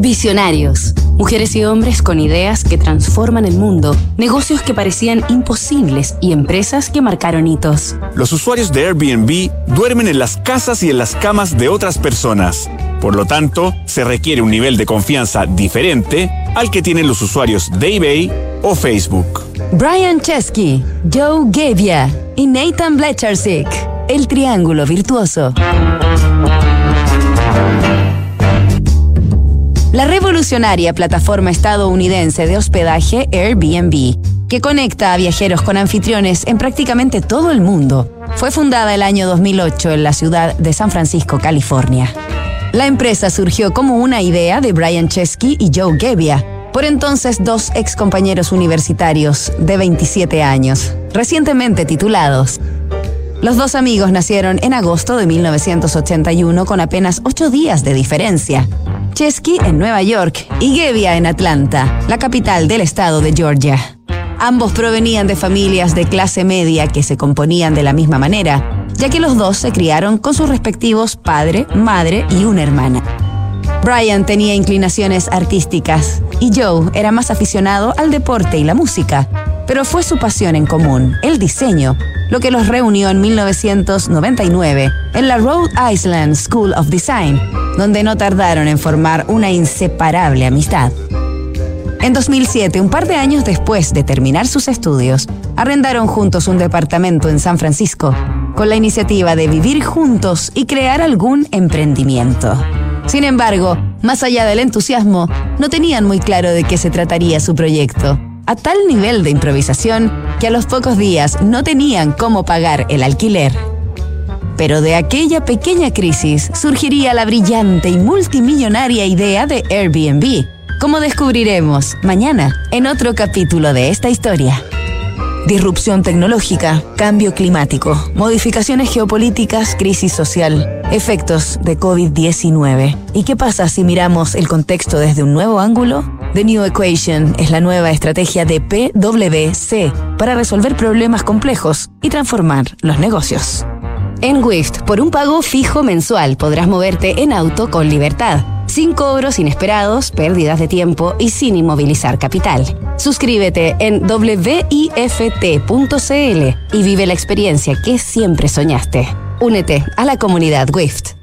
Visionarios. Mujeres y hombres con ideas que transforman el mundo, negocios que parecían imposibles y empresas que marcaron hitos. Los usuarios de Airbnb duermen en las casas y en las camas de otras personas. Por lo tanto, se requiere un nivel de confianza diferente al que tienen los usuarios de eBay o Facebook. Brian Chesky, Joe Gavia y Nathan Blechersik. El triángulo virtuoso. La revolucionaria plataforma estadounidense de hospedaje Airbnb, que conecta a viajeros con anfitriones en prácticamente todo el mundo, fue fundada el año 2008 en la ciudad de San Francisco, California. La empresa surgió como una idea de Brian Chesky y Joe Gebbia, por entonces dos ex compañeros universitarios de 27 años, recientemente titulados. Los dos amigos nacieron en agosto de 1981 con apenas ocho días de diferencia. Chesky en Nueva York y Gebbia en Atlanta, la capital del estado de Georgia. Ambos provenían de familias de clase media que se componían de la misma manera, ya que los dos se criaron con sus respectivos padre, madre y una hermana. Brian tenía inclinaciones artísticas y Joe era más aficionado al deporte y la música, pero fue su pasión en común, el diseño, lo que los reunió en 1999 en la Rhode Island School of Design, donde no tardaron en formar una inseparable amistad. En 2007, un par de años después de terminar sus estudios, arrendaron juntos un departamento en San Francisco, con la iniciativa de vivir juntos y crear algún emprendimiento. Sin embargo, más allá del entusiasmo, no tenían muy claro de qué se trataría su proyecto, a tal nivel de improvisación que a los pocos días no tenían cómo pagar el alquiler. Pero de aquella pequeña crisis surgiría la brillante y multimillonaria idea de Airbnb, como descubriremos mañana en otro capítulo de esta historia. Disrupción tecnológica, cambio climático, modificaciones geopolíticas, crisis social, efectos de COVID-19. ¿Y qué pasa si miramos el contexto desde un nuevo ángulo? The New Equation es la nueva estrategia de PwC para resolver problemas complejos y transformar los negocios. En Wift, por un pago fijo mensual podrás moverte en auto con libertad sin cobros inesperados, pérdidas de tiempo y sin inmovilizar capital. Suscríbete en wift.cl y vive la experiencia que siempre soñaste. Únete a la comunidad WIFT.